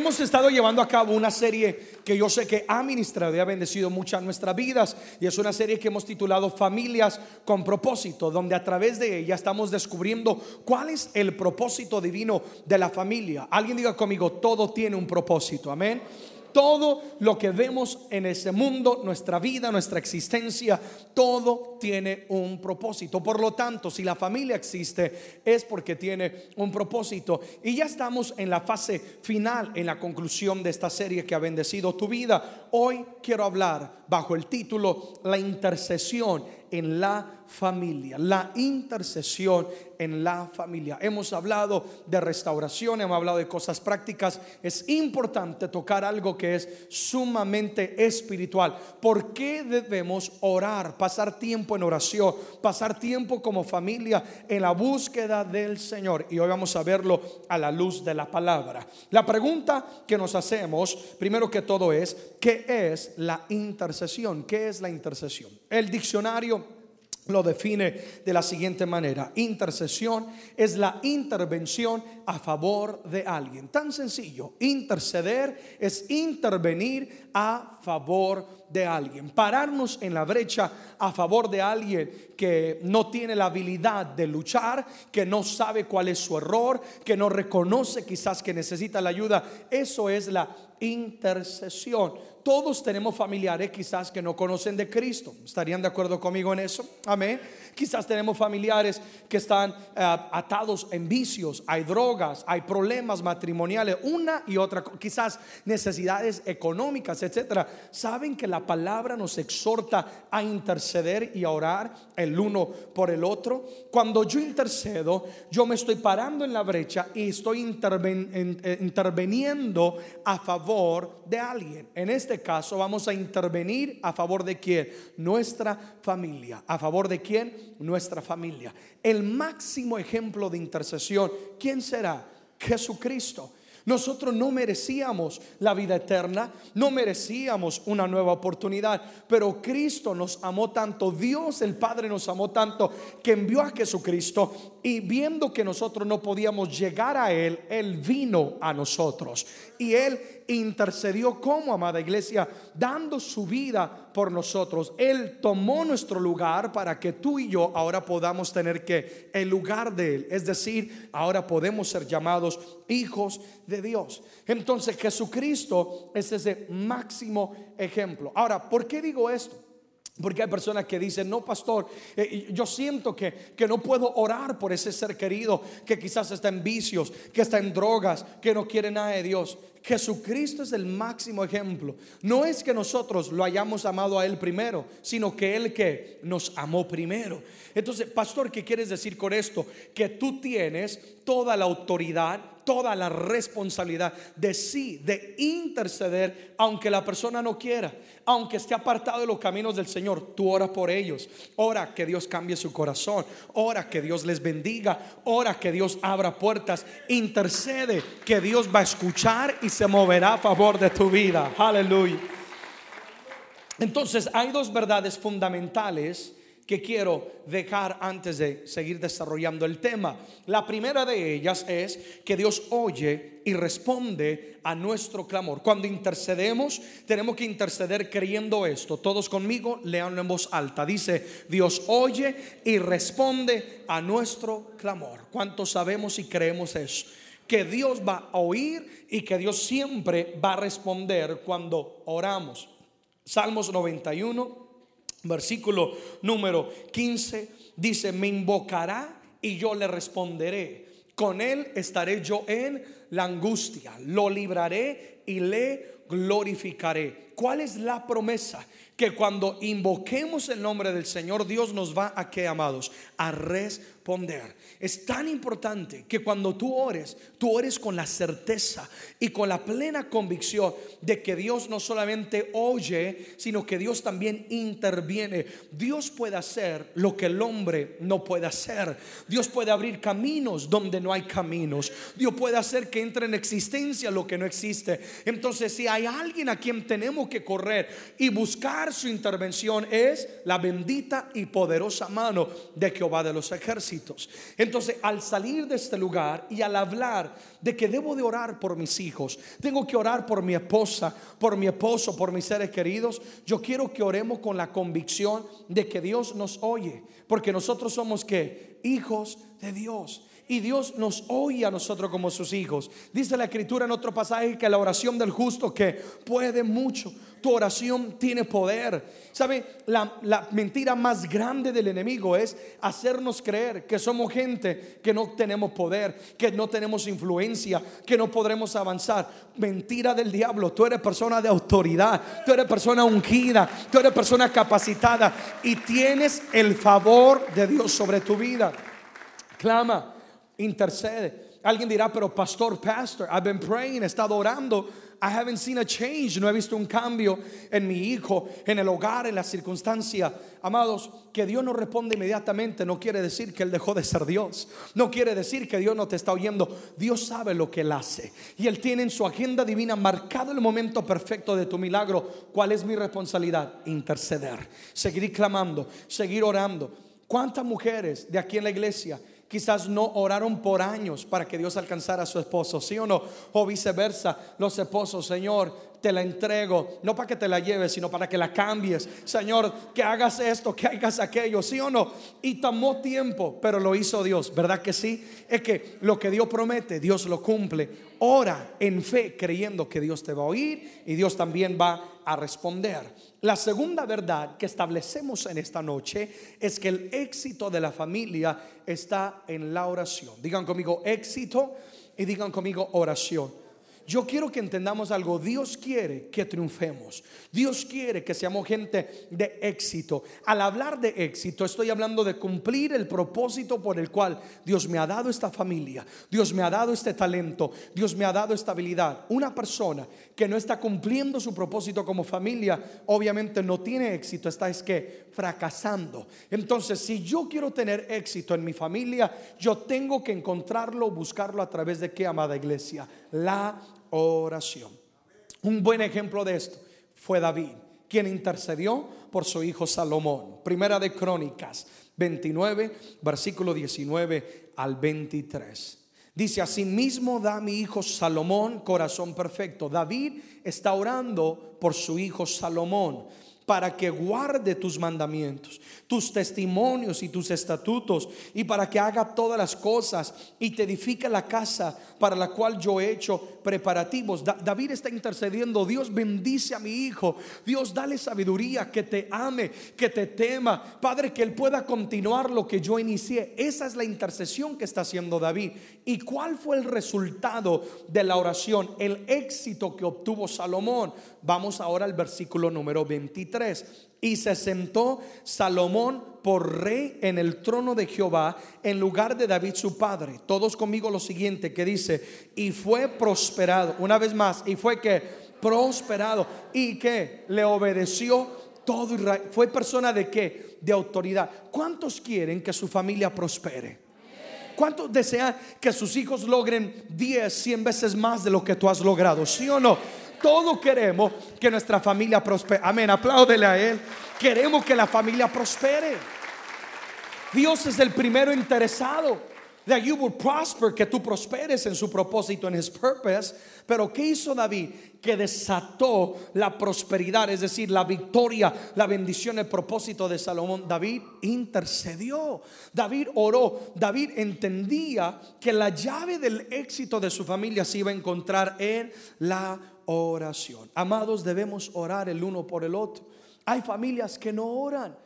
hemos estado llevando a cabo una serie que yo sé que ha ministrado y ha bendecido muchas nuestras vidas y es una serie que hemos titulado Familias con propósito, donde a través de ella estamos descubriendo cuál es el propósito divino de la familia. Alguien diga conmigo, todo tiene un propósito, amén todo lo que vemos en ese mundo, nuestra vida, nuestra existencia, todo tiene un propósito. Por lo tanto, si la familia existe, es porque tiene un propósito. Y ya estamos en la fase final, en la conclusión de esta serie que ha bendecido tu vida. Hoy quiero hablar bajo el título La intercesión en la familia, la intercesión en la familia. Hemos hablado de restauración, hemos hablado de cosas prácticas. Es importante tocar algo que es sumamente espiritual. ¿Por qué debemos orar, pasar tiempo en oración, pasar tiempo como familia en la búsqueda del Señor? Y hoy vamos a verlo a la luz de la palabra. La pregunta que nos hacemos, primero que todo, es, ¿qué es la intercesión? ¿Qué es la intercesión? El diccionario lo define de la siguiente manera. Intercesión es la intervención a favor de alguien. Tan sencillo. Interceder es intervenir a favor de alguien. Pararnos en la brecha a favor de alguien que no tiene la habilidad de luchar, que no sabe cuál es su error, que no reconoce quizás que necesita la ayuda. Eso es la intercesión. Todos tenemos familiares quizás que no conocen de Cristo. ¿Estarían de acuerdo conmigo en eso? Amén. Quizás tenemos familiares que están eh, atados en vicios, hay drogas, hay problemas matrimoniales, una y otra, quizás necesidades económicas, etcétera. Saben que la palabra nos exhorta a interceder y a orar el uno por el otro. Cuando yo intercedo, yo me estoy parando en la brecha y estoy eh, interviniendo a favor de alguien. En este caso, vamos a intervenir a favor de quién? Nuestra familia. ¿A favor de quién? nuestra familia. El máximo ejemplo de intercesión, ¿quién será? Jesucristo. Nosotros no merecíamos la vida eterna, no merecíamos una nueva oportunidad, pero Cristo nos amó tanto, Dios el Padre nos amó tanto, que envió a Jesucristo y viendo que nosotros no podíamos llegar a Él, Él vino a nosotros y Él intercedió como amada iglesia, dando su vida por nosotros. Él tomó nuestro lugar para que tú y yo ahora podamos tener que el lugar de Él. Es decir, ahora podemos ser llamados hijos de Dios. Entonces Jesucristo es ese máximo ejemplo. Ahora, ¿por qué digo esto? Porque hay personas que dicen, no, pastor, eh, yo siento que, que, no puedo orar por ese ser querido que quizás está en vicios, que está en drogas, que no quiere nada de Dios. Jesucristo es el máximo ejemplo. No es que nosotros lo hayamos amado a Él primero, sino que Él que nos amó primero. Entonces, pastor, ¿qué quieres decir con esto? Que tú tienes toda la autoridad, toda la responsabilidad de sí, de interceder, aunque la persona no quiera, aunque esté apartado de los caminos del Señor. Tú oras por ellos, ora que Dios cambie su corazón, ora que Dios les bendiga, ora que Dios abra puertas, intercede que Dios va a escuchar y se moverá a favor de tu vida. Aleluya. Entonces, hay dos verdades fundamentales que quiero dejar antes de seguir desarrollando el tema. La primera de ellas es que Dios oye y responde a nuestro clamor. Cuando intercedemos, tenemos que interceder creyendo esto. Todos conmigo, leanlo en voz alta. Dice, Dios oye y responde a nuestro clamor. ¿Cuántos sabemos y creemos eso? Que Dios va a oír y que Dios siempre va a responder cuando oramos. Salmos 91 Versículo número 15 dice, me invocará y yo le responderé. Con él estaré yo en la angustia. Lo libraré y le glorificaré. ¿Cuál es la promesa? Que cuando invoquemos el nombre del Señor, Dios nos va a que amados, a responder es tan importante que cuando tú ores, tú ores con la certeza y con la plena convicción de que Dios no solamente oye, sino que Dios también interviene. Dios puede hacer lo que el hombre no puede hacer. Dios puede abrir caminos donde no hay caminos. Dios puede hacer que entre en existencia lo que no existe. Entonces, si hay alguien a quien tenemos que correr y buscar su intervención, es la bendita y poderosa mano de Jehová de los ejércitos. Entonces, al salir de este lugar y al hablar de que debo de orar por mis hijos, tengo que orar por mi esposa, por mi esposo, por mis seres queridos, yo quiero que oremos con la convicción de que Dios nos oye, porque nosotros somos que hijos de Dios y Dios nos oye a nosotros como sus hijos. Dice la escritura en otro pasaje que la oración del justo que puede mucho. Tu oración tiene poder. ¿Sabe? La, la, mentira más grande del enemigo es hacernos creer que somos gente que no tenemos poder, que no tenemos influencia, que no podremos avanzar. Mentira del diablo. Tú eres persona de autoridad, tú eres persona ungida, tú eres persona capacitada y tienes el favor de Dios sobre tu vida. Clama intercede. Alguien dirá, pero pastor, pastor, I've been praying, he estado orando. I haven't seen a change. No he visto un cambio en mi hijo, en el hogar, en la circunstancia. Amados, que Dios no responde inmediatamente no quiere decir que Él dejó de ser Dios. No quiere decir que Dios no te está oyendo. Dios sabe lo que Él hace. Y Él tiene en su agenda divina marcado el momento perfecto de tu milagro. ¿Cuál es mi responsabilidad? Interceder. Seguir clamando, seguir orando. ¿Cuántas mujeres de aquí en la iglesia quizás no oraron por años para que Dios alcanzara a su esposo, ¿sí o no? O viceversa, los esposos, Señor, te la entrego, no para que te la lleves, sino para que la cambies. Señor, que hagas esto, que hagas aquello, ¿sí o no? Y tomó tiempo, pero lo hizo Dios, ¿verdad que sí? Es que lo que Dios promete, Dios lo cumple. Ora en fe, creyendo que Dios te va a oír y Dios también va a responder. La segunda verdad que establecemos en esta noche es que el éxito de la familia está en la oración. Digan conmigo éxito y digan conmigo oración. Yo quiero que entendamos algo. Dios quiere que triunfemos. Dios quiere que seamos gente de éxito. Al hablar de éxito, estoy hablando de cumplir el propósito por el cual Dios me ha dado esta familia. Dios me ha dado este talento. Dios me ha dado esta habilidad. Una persona que no está cumpliendo su propósito como familia, obviamente no tiene éxito. Está es que fracasando. Entonces, si yo quiero tener éxito en mi familia, yo tengo que encontrarlo, buscarlo a través de qué, amada iglesia? La oración. Un buen ejemplo de esto fue David, quien intercedió por su hijo Salomón. Primera de Crónicas 29, versículo 19 al 23. Dice, asimismo da mi hijo Salomón corazón perfecto. David está orando por su hijo Salomón para que guarde tus mandamientos, tus testimonios y tus estatutos, y para que haga todas las cosas y te edifique la casa para la cual yo he hecho preparativos. David está intercediendo, Dios bendice a mi hijo, Dios dale sabiduría, que te ame, que te tema, Padre, que él pueda continuar lo que yo inicié. Esa es la intercesión que está haciendo David. ¿Y cuál fue el resultado de la oración? El éxito que obtuvo Salomón. Vamos ahora al versículo número 23. Y se sentó Salomón por rey en el trono de Jehová en lugar de David su padre. Todos conmigo lo siguiente que dice, y fue prosperado, una vez más, y fue que prosperado, y que le obedeció todo Israel. Fue persona de qué? De autoridad. ¿Cuántos quieren que su familia prospere? ¿Cuántos desean que sus hijos logren 10, 100 veces más de lo que tú has logrado? ¿Sí o no? Todos queremos que nuestra familia prospere. Amén, apláudele a Él. Queremos que la familia prospere. Dios es el primero interesado. That you will prosper, que tú prosperes en su propósito, en his purpose. Pero ¿qué hizo David? Que desató la prosperidad, es decir, la victoria, la bendición, el propósito de Salomón. David intercedió, David oró, David entendía que la llave del éxito de su familia se iba a encontrar en la oración. Amados, debemos orar el uno por el otro. Hay familias que no oran.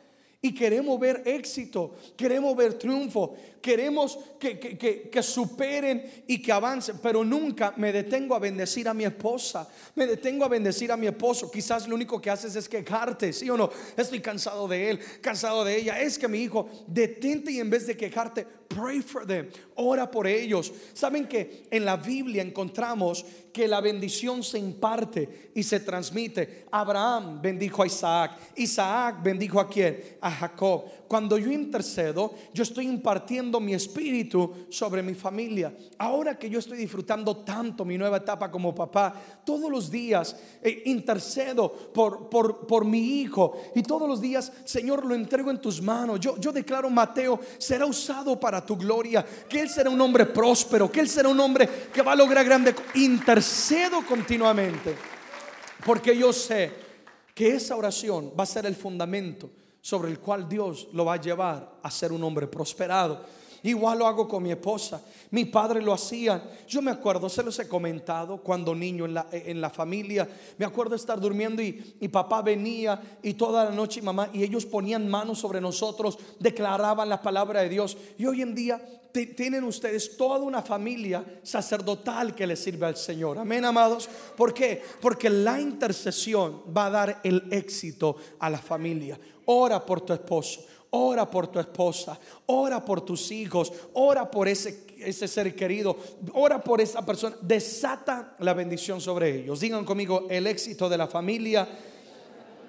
Y queremos ver éxito, queremos ver triunfo, queremos que, que, superen y que avancen, pero nunca me detengo a bendecir a mi esposa, me detengo a bendecir a mi esposo. Quizás lo único que haces es quejarte, ¿sí o no? Estoy cansado de él, cansado de ella. Es que mi hijo, detente y en vez de quejarte, pray for them, ora por ellos. Saben que en la Biblia encontramos que la bendición se imparte y se transmite. Abraham bendijo a Isaac, Isaac bendijo a quién? A Jacob. Cuando yo intercedo, yo estoy impartiendo mi espíritu sobre mi familia. Ahora que yo estoy disfrutando tanto mi nueva etapa como papá, todos los días eh, intercedo por, por, por, mi hijo y todos los días, Señor, lo entrego en tus manos. Yo, yo declaro, Mateo, será usado para tu gloria, que él será un hombre próspero, que él será un hombre que va a lograr grande. Intercedo continuamente, porque yo sé que esa oración va a ser el fundamento sobre el cual Dios lo va a llevar a ser un hombre prosperado. Igual lo hago con mi esposa. Mi padre lo hacía. Yo me acuerdo, se los he comentado cuando niño en la, en la familia. Me acuerdo estar durmiendo y, y papá venía y toda la noche y mamá y ellos ponían manos sobre nosotros, declaraban la palabra de Dios. Y hoy en día tienen ustedes toda una familia sacerdotal que le sirve al Señor. Amén, amados. ¿Por qué? Porque la intercesión va a dar el éxito a la familia. Ora por tu esposo. Ora por tu esposa, ora por tus hijos, ora por ese, ese ser querido, ora por esa persona. Desata la bendición sobre ellos. Digan conmigo, el éxito de la familia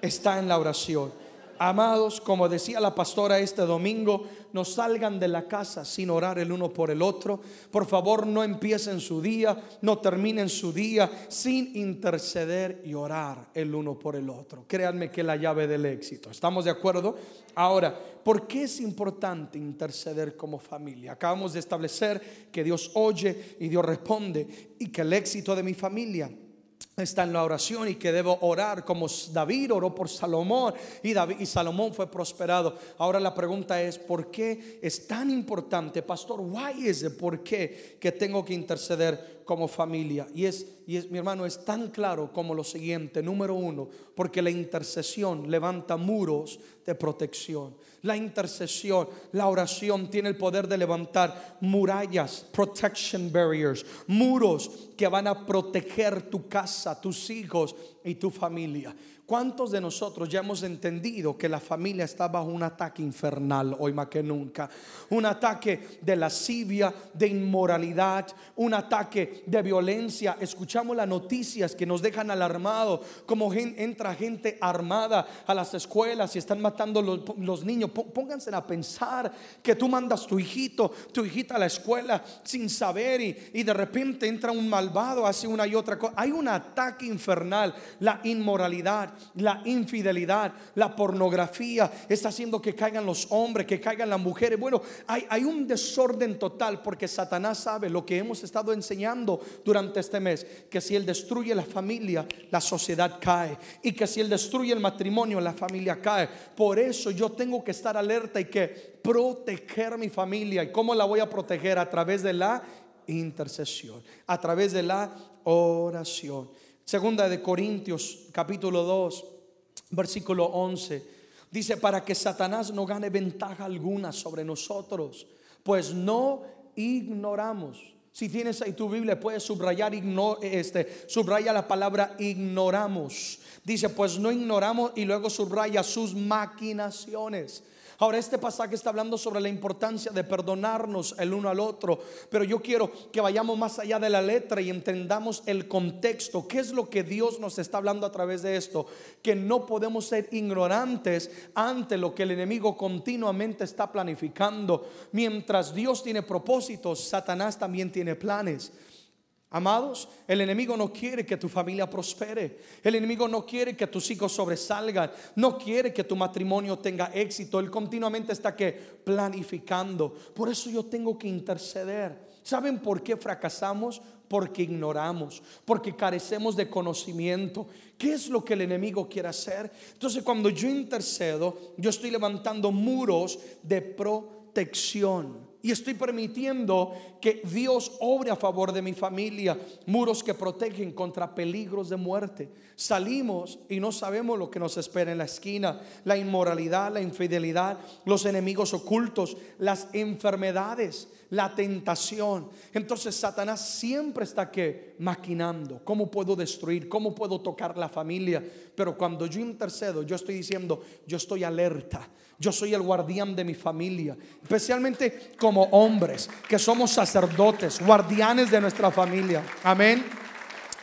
está en la oración. Amados, como decía la pastora este domingo, no salgan de la casa sin orar el uno por el otro. Por favor, no empiecen su día, no terminen su día sin interceder y orar el uno por el otro. Créanme que es la llave del éxito. ¿Estamos de acuerdo? Ahora, ¿por qué es importante interceder como familia? Acabamos de establecer que Dios oye y Dios responde y que el éxito de mi familia está en la oración y que debo orar como David oró por Salomón y, David, y Salomón fue prosperado. Ahora la pregunta es, ¿por qué es tan importante, pastor? Why is it? ¿Por qué que tengo que interceder como familia? Y es, y es, mi hermano, es tan claro como lo siguiente. Número uno, porque la intercesión levanta muros de protección. La intercesión, la oración tiene el poder de levantar murallas, protection barriers, muros que van a proteger tu casa, tus hijos y tu familia. ¿Cuántos de nosotros ya hemos entendido que la familia está bajo un ataque infernal hoy más que nunca? Un ataque de lascivia, de inmoralidad, un ataque de violencia. Escuchamos las noticias que nos dejan alarmados, como entra gente armada a las escuelas y están matando los, los niños. Pónganse a pensar que tú mandas tu hijito, tu hijita a la escuela sin saber y, y de repente entra un malvado, hace una y otra cosa. Hay un ataque infernal, la inmoralidad la infidelidad, la pornografía, está haciendo que caigan los hombres, que caigan las mujeres. Bueno, hay, hay un desorden total porque Satanás sabe lo que hemos estado enseñando durante este mes, que si él destruye la familia, la sociedad cae. Y que si él destruye el matrimonio, la familia cae. Por eso yo tengo que estar alerta y que proteger mi familia. ¿Y cómo la voy a proteger? A través de la intercesión, a través de la oración. Segunda de Corintios capítulo 2, versículo 11. Dice, para que Satanás no gane ventaja alguna sobre nosotros, pues no ignoramos. Si tienes ahí tu Biblia, puedes subrayar, este, subraya la palabra ignoramos. Dice, pues no ignoramos y luego subraya sus maquinaciones. Ahora este pasaje está hablando sobre la importancia de perdonarnos el uno al otro, pero yo quiero que vayamos más allá de la letra y entendamos el contexto, qué es lo que Dios nos está hablando a través de esto, que no podemos ser ignorantes ante lo que el enemigo continuamente está planificando. Mientras Dios tiene propósitos, Satanás también tiene planes. Amados, el enemigo no quiere que tu familia prospere. El enemigo no quiere que tus hijos sobresalgan. No quiere que tu matrimonio tenga éxito. Él continuamente está que planificando. Por eso yo tengo que interceder. ¿Saben por qué fracasamos? Porque ignoramos, porque carecemos de conocimiento. ¿Qué es lo que el enemigo quiere hacer? Entonces cuando yo intercedo, yo estoy levantando muros de protección. Y estoy permitiendo que Dios obre a favor de mi familia, muros que protegen contra peligros de muerte. Salimos y no sabemos lo que nos espera en la esquina, la inmoralidad, la infidelidad, los enemigos ocultos, las enfermedades. la tentación. Entonces Satanás siempre está que maquinando, cómo puedo destruir, cómo puedo tocar la familia. Pero cuando yo intercedo, yo estoy diciendo, yo estoy alerta. Yo soy el guardián de mi familia, especialmente como hombres que somos sacerdotes, guardianes de nuestra familia. Amén.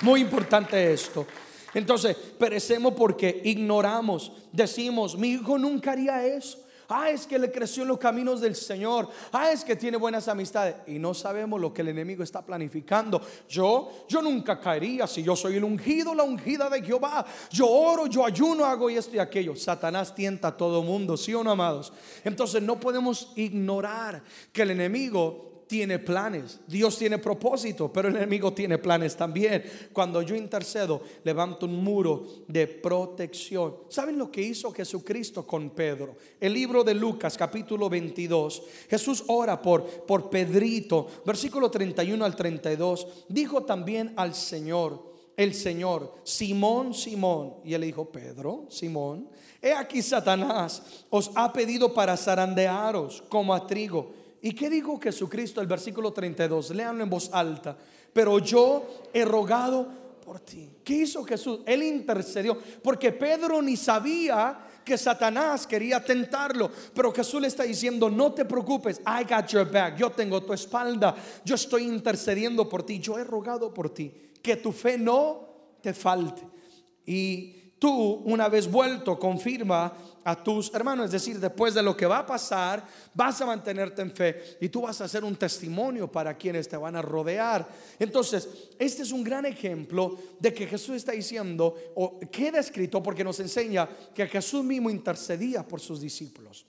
Muy importante esto. Entonces, perecemos porque ignoramos, decimos, mi hijo nunca haría eso. Ah, es que le creció en los caminos del Señor. Ah, es que tiene buenas amistades. Y no sabemos lo que el enemigo está planificando. Yo, yo nunca caería si yo soy el ungido, la ungida de Jehová. Yo oro, yo ayuno, hago esto y aquello. Satanás tienta a todo mundo, ¿sí o no, amados? Entonces no podemos ignorar que el enemigo tiene planes, Dios tiene propósito, pero el enemigo tiene planes también. Cuando yo intercedo, levanto un muro de protección. ¿Saben lo que hizo Jesucristo con Pedro? El libro de Lucas, capítulo 22. Jesús ora por, por Pedrito, versículo 31 al 32. Dijo también al Señor, el Señor, Simón, Simón. Y él dijo, Pedro, Simón, he aquí Satanás os ha pedido para zarandearos como a trigo. ¿Y qué dijo Jesucristo el versículo 32? Leanlo en voz alta. Pero yo he rogado por ti. ¿Qué hizo Jesús? Él intercedió. Porque Pedro ni sabía que Satanás quería tentarlo. Pero Jesús le está diciendo, no te preocupes, I got your back. Yo tengo tu espalda. Yo estoy intercediendo por ti. Yo he rogado por ti. Que tu fe no te falte. Y tú, una vez vuelto, confirma a tus hermanos. Es decir, después de lo que va a pasar, vas a mantenerte en fe y tú vas a ser un testimonio para quienes te van a rodear. Entonces, este es un gran ejemplo de que Jesús está diciendo, o queda escrito porque nos enseña que Jesús mismo intercedía por sus discípulos.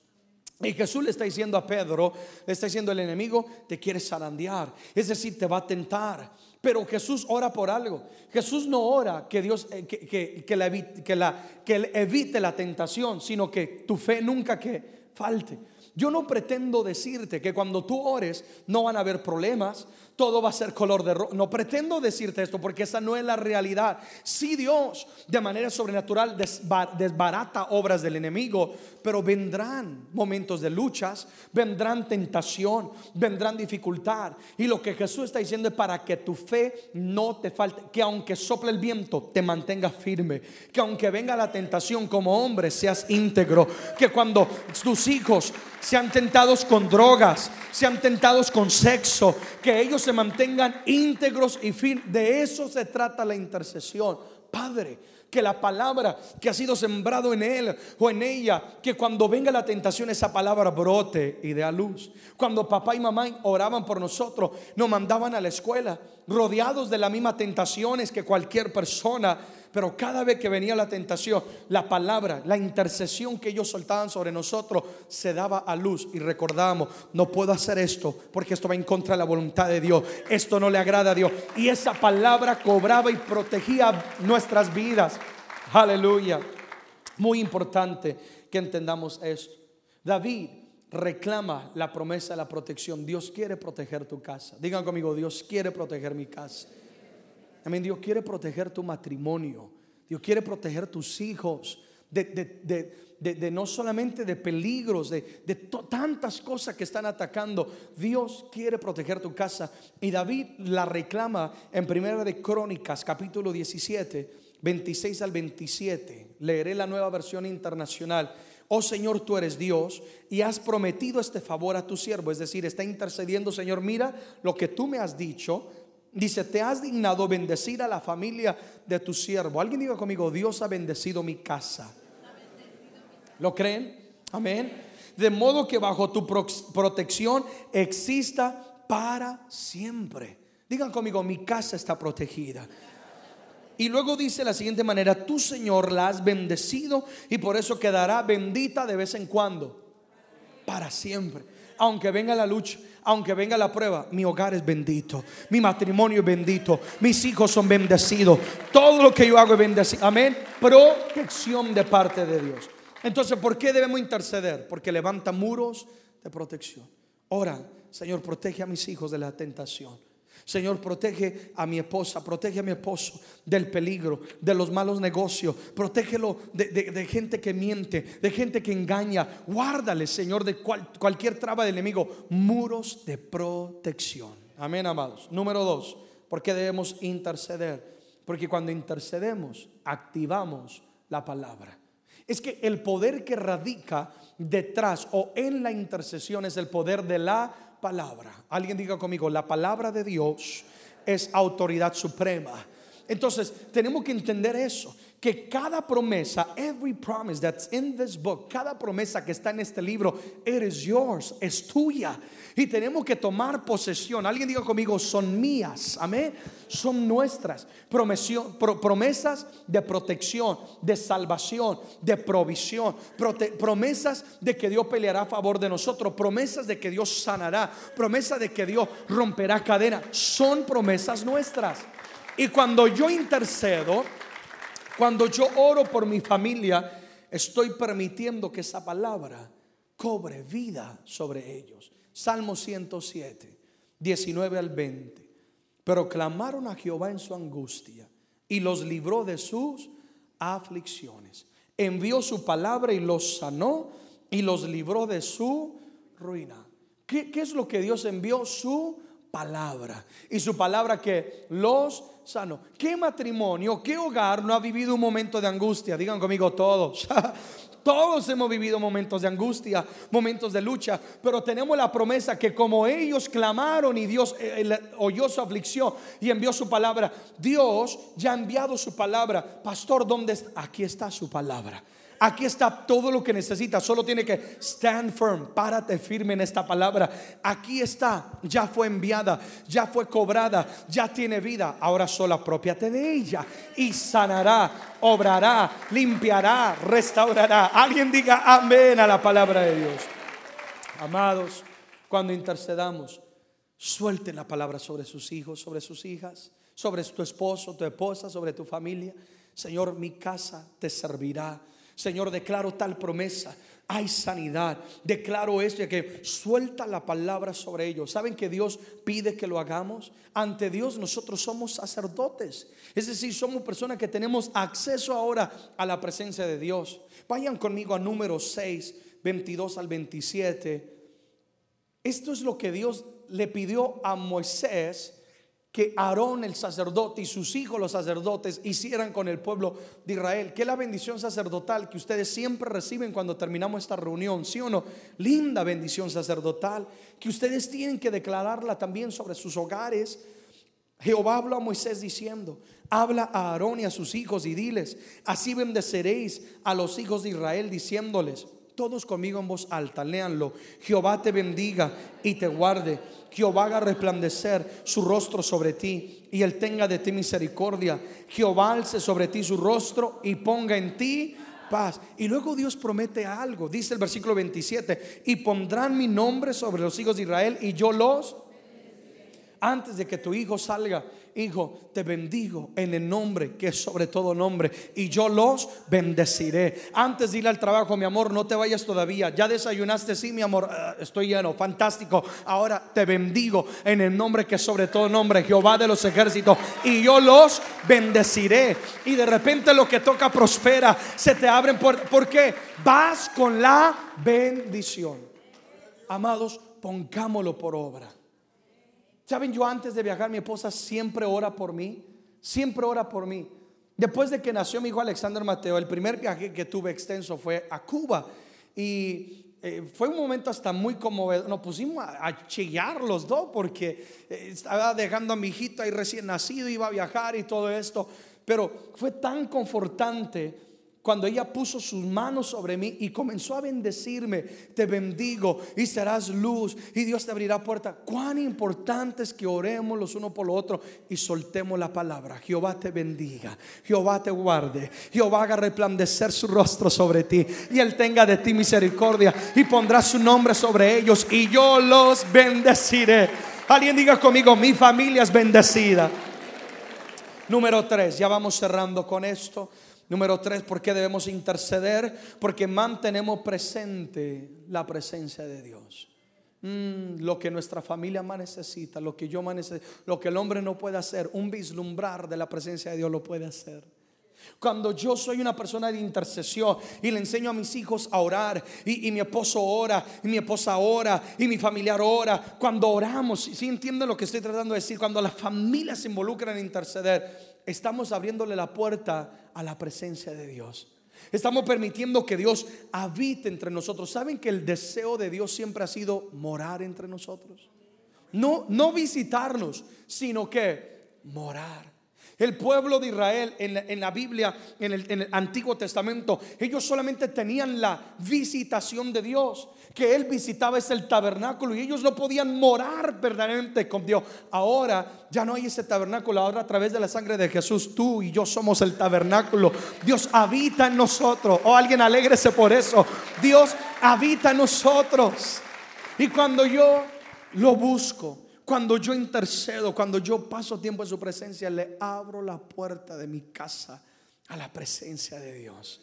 Y Jesús le está diciendo a Pedro, le está diciendo el enemigo, te quiere zarandear, es decir, te va a tentar. Pero Jesús ora por algo. Jesús no ora que Dios eh, que, que, que, la, que, la, que evite la tentación, sino que tu fe nunca que falte. Yo no pretendo decirte que cuando tú ores no van a haber problemas, todo va a ser color de rojo. No pretendo decirte esto porque esa no es la realidad. Si Dios de manera sobrenatural desbarata obras del enemigo, pero vendrán momentos de luchas, vendrán tentación, vendrán dificultad. Y lo que Jesús está diciendo es para que tu fe no te falte, que aunque sople el viento, te mantengas firme, que aunque venga la tentación como hombre, seas íntegro, que cuando tus hijos sean tentados con drogas, sean tentados con sexo, que ellos se mantengan íntegros y fin. De eso se trata la intercesión. Padre, que la palabra que ha sido sembrado en él o en ella, que cuando venga la tentación esa palabra brote y dé a luz. Cuando papá y mamá oraban por nosotros, nos mandaban a la escuela, rodeados de las mismas tentaciones que cualquier persona pero cada vez que venía la tentación, la palabra, la intercesión que ellos soltaban sobre nosotros se daba a luz y recordamos, no puedo hacer esto porque esto va en contra de la voluntad de Dios, esto no le agrada a Dios. Y esa palabra cobraba y protegía nuestras vidas. Aleluya. Muy importante que entendamos esto. David reclama la promesa de la protección. Dios quiere proteger tu casa. Digan conmigo, Dios quiere proteger mi casa. Amén. Dios quiere proteger tu matrimonio. Dios quiere proteger tus hijos. De, no solamente de peligros, de, tantas cosas que están atacando. Dios quiere proteger tu casa. Y David la reclama en Primera de Crónicas, capítulo 17, 26 al 27. Leeré la nueva versión internacional. Oh Señor, tú eres Dios y has prometido este favor a tu siervo. Es decir, está intercediendo, Señor, mira lo que tú me has dicho Dice, te has dignado bendecir a la familia de tu siervo. Alguien diga conmigo, Dios ha bendecido mi casa. ¿Lo creen? Amén. De modo que bajo tu protección exista para siempre. Digan conmigo, mi casa está protegida. Y luego dice la siguiente manera, tu Señor la has bendecido y por eso quedará bendita de vez en cuando. Para siempre. Aunque venga la lucha aunque venga la prueba, mi hogar es bendito, mi matrimonio es bendito, mis hijos son bendecidos, todo lo que yo hago es bendecido. Amén. Protección de parte de Dios. Entonces, ¿por qué debemos interceder? Porque levanta muros de protección. Ora, Señor, protege a mis hijos de la tentación. Señor, protege a mi esposa, protege a mi esposo del peligro, de los malos negocios. Protégelo de, gente que miente, de gente que engaña. Guárdale, Señor, de cualquier traba del enemigo. Muros de protección. Amén, amados. Número dos, ¿por qué debemos interceder? Porque cuando intercedemos, activamos la palabra. Es que el poder que radica detrás o en la intercesión es el poder de la palabra. Alguien diga conmigo, la palabra de Dios es autoridad suprema. Entonces, tenemos que entender eso, que cada promesa, every promise that's in this book, cada promesa que está en este libro, it is yours, es tuya. Y tenemos que tomar posesión. Alguien diga conmigo, son mías, amén. Son nuestras promesas de protección, de salvación, de provisión, promesas de que Dios peleará a favor de nosotros, promesas de que Dios sanará, promesas de que Dios romperá cadena. Son promesas nuestras. Y cuando yo intercedo, cuando yo oro por mi familia, estoy permitiendo que esa palabra cobre vida sobre ellos. Salmo 107, 19 al 20. Pero clamaron a Jehová en su angustia y los libró de sus aflicciones. Envió su palabra y los sanó y los libró de su ruina. ¿Qué, qué es lo que Dios envió? Su palabra. Y su palabra que los sanó. ¿Qué matrimonio, qué hogar no ha vivido un momento de angustia? Digan conmigo todos. Todos hemos vivido momentos de angustia, momentos de lucha, pero tenemos la promesa que como ellos clamaron y Dios eh, oyó su aflicción y envió su palabra, Dios ya ha enviado su palabra. Pastor, ¿dónde está? Aquí está su palabra. Aquí está todo lo que necesitas. Solo tiene que stand firm. Párate firme en esta palabra. Aquí está. Ya fue enviada. Ya fue cobrada. Ya tiene vida. Ahora solo apropiate de ella. Y sanará, obrará, limpiará, restaurará. Alguien diga amén a la palabra de Dios. Amados, cuando intercedamos, suelten la palabra sobre sus hijos, sobre sus hijas, sobre tu esposo, tu esposa, sobre tu familia. Señor, mi casa te servirá Señor, declaro tal promesa. Hay sanidad. Declaro esto que suelta la palabra sobre ellos. ¿Saben que Dios pide que lo hagamos? Ante Dios nosotros somos sacerdotes. Es decir, somos personas que tenemos acceso ahora a la presencia de Dios. Vayan conmigo a número 6, 22 al 27. Esto es lo que Dios le pidió a Moisés que Aarón el sacerdote y sus hijos los sacerdotes hicieran con el pueblo de Israel. Que la bendición sacerdotal que ustedes siempre reciben cuando terminamos esta reunión, ¿sí o no? Linda bendición sacerdotal que ustedes tienen que declararla también sobre sus hogares. Jehová habló a Moisés diciendo, habla a Aarón y a sus hijos y diles, así bendeceréis a los hijos de Israel diciéndoles, todos conmigo en voz alta, léanlo. Jehová te bendiga y te guarde. Jehová haga resplandecer su rostro sobre ti y él tenga de ti misericordia. Jehová alce sobre ti su rostro y ponga en ti paz. Y luego Dios promete algo. Dice el versículo 27, y pondrán mi nombre sobre los hijos de Israel y yo los antes de que tu hijo salga, hijo, te bendigo en el nombre que es sobre todo nombre y yo los bendeciré. Antes de ir al trabajo, mi amor, no te vayas todavía. Ya desayunaste, sí, mi amor, ah, estoy lleno, fantástico. Ahora te bendigo en el nombre que es sobre todo nombre, Jehová de los ejércitos, y yo los bendeciré. Y de repente lo que toca prospera, se te abren por ¿por qué? Vas con la bendición. Amados, pongámoslo por obra. Saben, yo antes de viajar, mi esposa siempre ora por mí, siempre ora por mí. Después de que nació mi hijo Alexander Mateo, el primer viaje que tuve extenso fue a Cuba. Y eh, fue un momento hasta muy conmovedor. Nos pusimos a, chillar los dos porque eh, estaba dejando a mi hijito ahí recién nacido, iba a viajar y todo esto. Pero fue tan confortante cuando ella puso sus manos sobre mí y comenzó a bendecirme, te bendigo y serás luz y Dios te abrirá puerta. Cuán importante es que oremos los unos por los otros y soltemos la palabra. Jehová te bendiga, Jehová te guarde, Jehová haga resplandecer su rostro sobre ti y él tenga de ti misericordia y pondrá su nombre sobre ellos y yo los bendeciré. Alguien diga conmigo, mi familia es bendecida. Número tres, ya vamos cerrando con esto. Número tres, ¿por qué debemos interceder? Porque mantenemos presente la presencia de Dios. Mm, lo que nuestra familia más necesita, lo que yo más necesito, lo que el hombre no puede hacer, un vislumbrar de la presencia de Dios lo puede hacer. Cuando yo soy una persona de intercesión y le enseño a mis hijos a orar y, mi esposo ora y mi esposa ora y mi familiar ora, cuando oramos, si entienden lo que estoy tratando de decir, cuando las familias se involucran en interceder, estamos abriéndole la puerta a la presencia de Dios. Estamos permitiendo que Dios habite entre nosotros. ¿Saben que el deseo de Dios siempre ha sido morar entre nosotros? No, no visitarnos, sino que morar. El pueblo de Israel en la, Biblia, en el, Antiguo Testamento, ellos solamente tenían la visitación de Dios. Que Él visitaba es el tabernáculo y ellos no podían morar verdaderamente con Dios. Ahora ya no hay ese tabernáculo. Ahora a través de la sangre de Jesús, tú y yo somos el tabernáculo. Dios habita en nosotros. O oh, alguien alégrese por eso. Dios habita en nosotros. Y cuando yo lo busco, cuando yo intercedo, cuando yo paso tiempo en su presencia, le abro la puerta de mi casa a la presencia de Dios.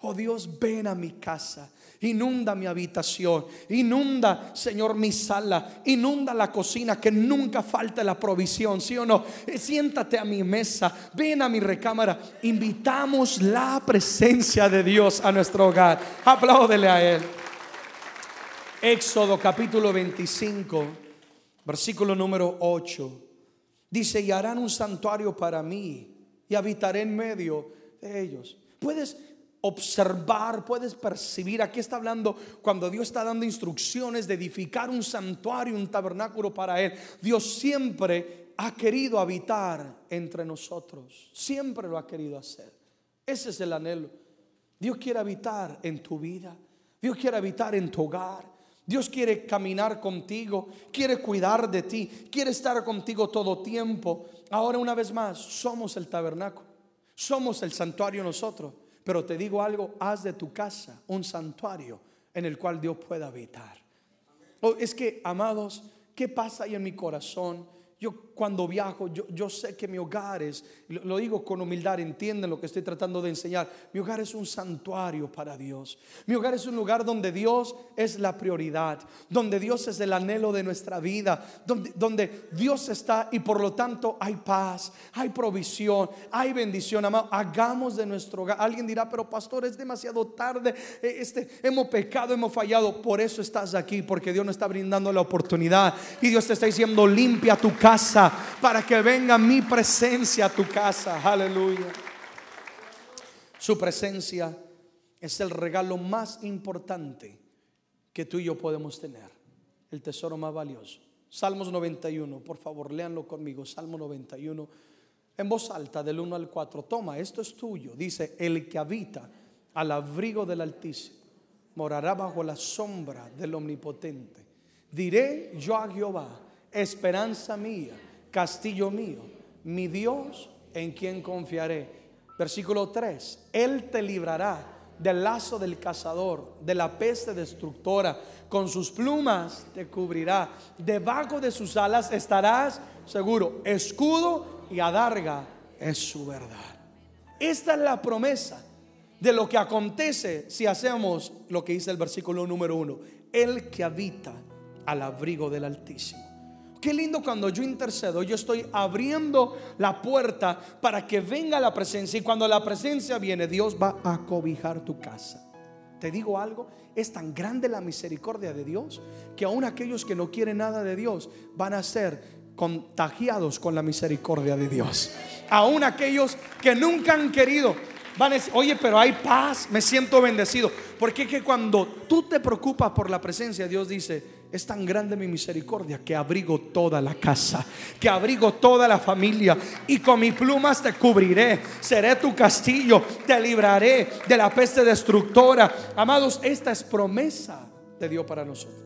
Oh Dios, ven a mi casa, inunda mi habitación, inunda, Señor, mi sala, inunda la cocina, que nunca falte la provisión, ¿sí o no? Eh, siéntate a mi mesa, ven a mi recámara, invitamos la presencia de Dios a nuestro hogar. Apláudele a Él. Éxodo capítulo 25 versículo número 8. Dice, y harán un santuario para mí y habitaré en medio de ellos. Puedes observar, puedes percibir, aquí está hablando cuando Dios está dando instrucciones de edificar un santuario, un tabernáculo para Él. Dios siempre ha querido habitar entre nosotros, siempre lo ha querido hacer. Ese es el anhelo. Dios quiere habitar en tu vida, Dios quiere habitar en tu hogar. Dios quiere caminar contigo, quiere cuidar de ti, quiere estar contigo todo tiempo. Ahora una vez más, somos el tabernáculo, somos el santuario nosotros. Pero te digo algo, haz de tu casa un santuario en el cual Dios pueda habitar. Oh, es que, amados, ¿qué pasa ahí en mi corazón? Yo cuando viajo, yo, yo, sé que mi hogar es, lo, digo con humildad, entienden lo que estoy tratando de enseñar. Mi hogar es un santuario para Dios. Mi hogar es un lugar donde Dios es la prioridad, donde Dios es el anhelo de nuestra vida, donde, Dios está y por lo tanto hay paz, hay provisión, hay bendición. Amado, hagamos de nuestro hogar. Alguien dirá, pero pastor, es demasiado tarde, eh, este, hemos pecado, hemos fallado. Por eso estás aquí, porque Dios nos está brindando la oportunidad y Dios te está diciendo, limpia tu casa para que venga mi presencia a tu casa. Aleluya. Su presencia es el regalo más importante que tú y yo podemos tener. El tesoro más valioso. Salmos 91, por favor, léanlo conmigo. Salmo 91, en voz alta, del 1 al 4. Toma, esto es tuyo. Dice, el que habita al abrigo del Altísimo morará bajo la sombra del Omnipotente. Diré yo a Jehová, esperanza mía castillo mío, mi Dios en quien confiaré. Versículo 3, Él te librará del lazo del cazador, de la peste destructora, con sus plumas te cubrirá, debajo de sus alas estarás seguro, escudo y adarga es su verdad. Esta es la promesa de lo que acontece si hacemos lo que dice el versículo número 1, el que habita al abrigo del Altísimo. Qué lindo cuando yo intercedo, yo estoy abriendo la puerta para que venga la presencia y cuando la presencia viene, Dios va a cobijar tu casa. Te digo algo, es tan grande la misericordia de Dios que aún aquellos que no quieren nada de Dios van a ser contagiados con la misericordia de Dios. Aún aquellos que nunca han querido van a decir, oye, pero hay paz, me siento bendecido. Porque que cuando tú te preocupas por la presencia, Dios dice, es tan grande mi misericordia que abrigo toda la casa, que abrigo toda la familia y con mis plumas te cubriré, seré tu castillo, te libraré de la peste destructora. Amados, esta es promesa de Dios para nosotros.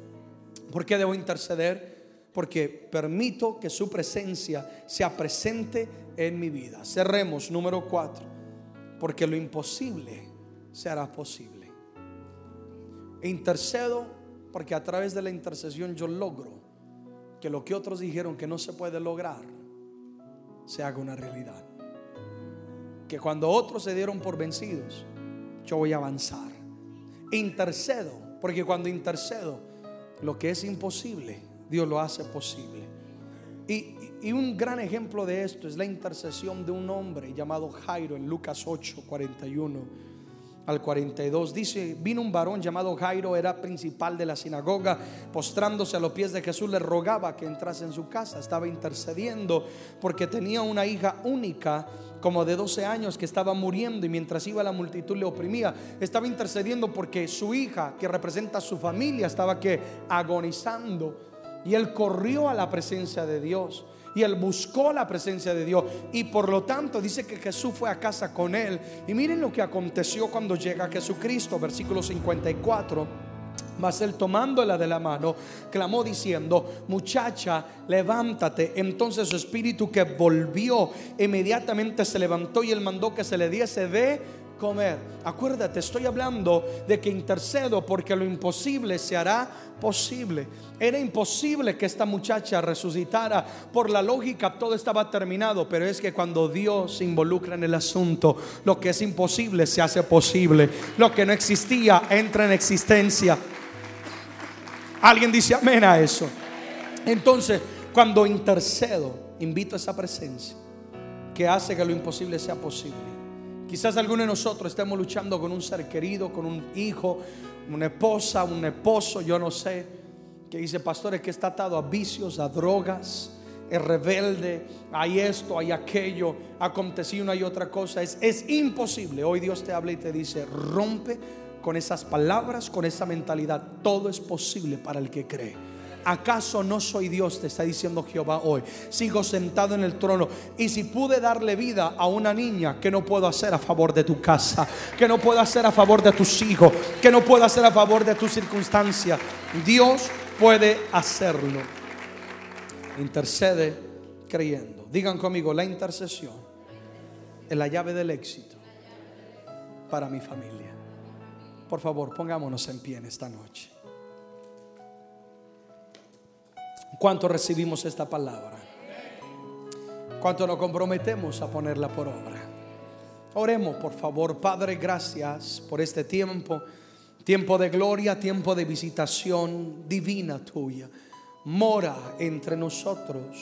¿Por qué debo interceder? Porque permito que su presencia sea presente en mi vida. Cerremos número cuatro, porque lo imposible se hará posible. Intercedo porque a través de la intercesión yo logro que lo que otros dijeron que no se puede lograr se haga una realidad. Que cuando otros se dieron por vencidos, yo voy a avanzar. Intercedo, porque cuando intercedo, lo que es imposible, Dios lo hace posible. Y, y un gran ejemplo de esto es la intercesión de un hombre llamado Jairo en Lucas 8, 41 al 42. Dice, vino un varón llamado Jairo, era principal de la sinagoga, postrándose a los pies de Jesús, le rogaba que entrase en su casa. Estaba intercediendo porque tenía una hija única, como de 12 años, que estaba muriendo y mientras iba la multitud le oprimía. Estaba intercediendo porque su hija, que representa a su familia, estaba que agonizando. Y él corrió a la presencia de Dios y él buscó la presencia de Dios y por lo tanto dice que Jesús fue a casa con él. Y miren lo que aconteció cuando llega Jesucristo, versículo 54. Mas él tomándola de la mano, clamó diciendo, muchacha, levántate. Entonces su espíritu que volvió, inmediatamente se levantó y él mandó que se le diese de comer. Acuérdate, estoy hablando de que intercedo porque lo imposible se hará posible. Era imposible que esta muchacha resucitara. Por la lógica todo estaba terminado, pero es que cuando Dios se involucra en el asunto, lo que es imposible se hace posible. Lo que no existía entra en existencia. Alguien dice amén a eso. Entonces, cuando intercedo, invito a esa presencia que hace que lo imposible sea posible. Quizás alguno de nosotros estemos luchando con un ser querido, con un hijo, una esposa, un esposo, yo no sé, que dice, pastor, es que está atado a vicios, a drogas, es rebelde, hay esto, hay aquello, acontecido una y otra cosa. Es, es imposible. Hoy Dios te habla y te dice, rompe con esas palabras, con esa mentalidad. Todo es posible para el que cree. ¿Acaso no soy Dios? Te está diciendo Jehová hoy. Sigo sentado en el trono. Y si pude darle vida a una niña, que no puedo hacer a favor de tu casa? Que no puedo hacer a favor de tus hijos? Que no puedo hacer a favor de tu circunstancia? Dios puede hacerlo. Intercede creyendo. Digan conmigo, la intercesión es la llave del éxito para mi familia. Por favor, pongámonos en pie en esta noche. ¿Cuánto recibimos esta palabra? ¿Cuánto nos comprometemos a ponerla por obra? Oremos, por favor. Padre, gracias por este tiempo. Tiempo de gloria, tiempo de visitación divina tuya. Mora entre nosotros.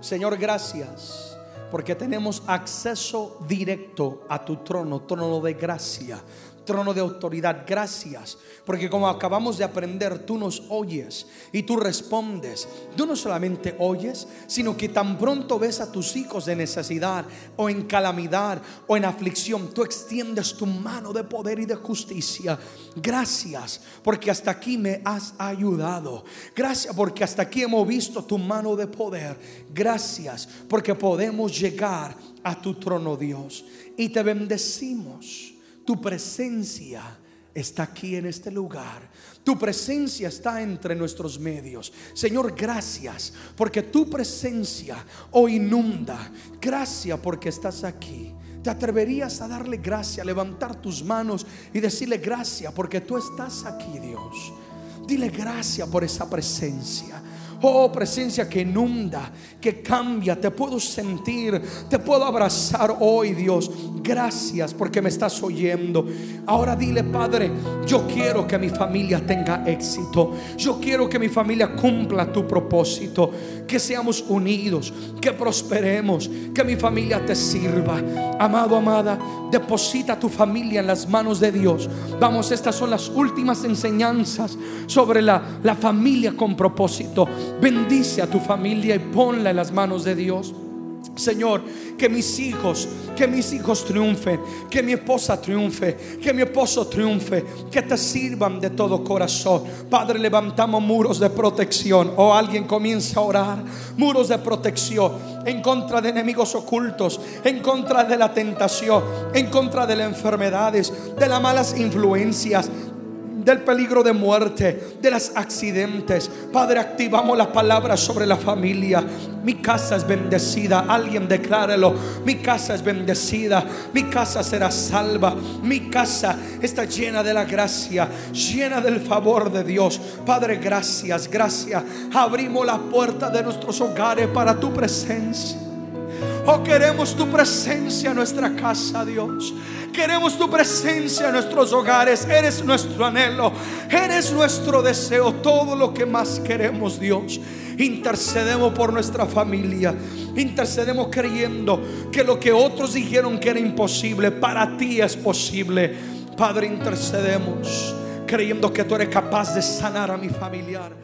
Señor, gracias porque tenemos acceso directo a tu trono, trono de gracia trono de autoridad. Gracias, porque como acabamos de aprender, tú nos oyes y tú respondes. Tú no solamente oyes, sino que tan pronto ves a tus hijos de necesidad o en calamidad o en aflicción, tú extiendes tu mano de poder y de justicia. Gracias, porque hasta aquí me has ayudado. Gracias, porque hasta aquí hemos visto tu mano de poder. Gracias, porque podemos llegar a tu trono, Dios, y te bendecimos tu presencia está aquí en este lugar. Tu presencia está entre nuestros medios. Señor, gracias porque tu presencia hoy inunda. Gracias porque estás aquí. ¿Te atreverías a darle gracia, levantar tus manos y decirle gracias porque tú estás aquí, Dios? Dile gracias por esa presencia. Oh, presencia que inunda, que cambia. Te puedo sentir, te puedo abrazar hoy, Dios. Gracias porque me estás oyendo. Ahora dile, Padre, yo quiero que mi familia tenga éxito. Yo quiero que mi familia cumpla tu propósito. Que seamos unidos, que prosperemos, que mi familia te sirva. Amado, amada, deposita tu familia en las manos de Dios. Vamos, estas son las últimas enseñanzas sobre la, la familia con propósito. Bendice a tu familia y ponla en las manos de Dios. Señor, que mis hijos, que mis hijos triunfen, que mi esposa triunfe, que mi esposo triunfe, que te sirvan de todo corazón. Padre, levantamos muros de protección. O alguien comienza a orar, muros de protección en contra de enemigos ocultos, en contra de la tentación, en contra de las enfermedades, de las malas influencias, del peligro de muerte, de los accidentes. Padre, activamos las palabras sobre la familia. Mi casa es bendecida. Alguien declárelo. Mi casa es bendecida. Mi casa será salva. Mi casa está llena de la gracia, llena del favor de Dios. Padre, gracias, gracias. Abrimos la puerta de nuestros hogares para tu presencia. Oh, queremos tu presencia en nuestra casa, Dios. Queremos tu presencia en nuestros hogares. Eres nuestro anhelo. Eres nuestro deseo. Todo lo que más queremos, Dios. Intercedemos por nuestra familia. Intercedemos creyendo que lo que otros dijeron que era imposible, para ti es posible. Padre, intercedemos creyendo que tú eres capaz de sanar a mi familiar.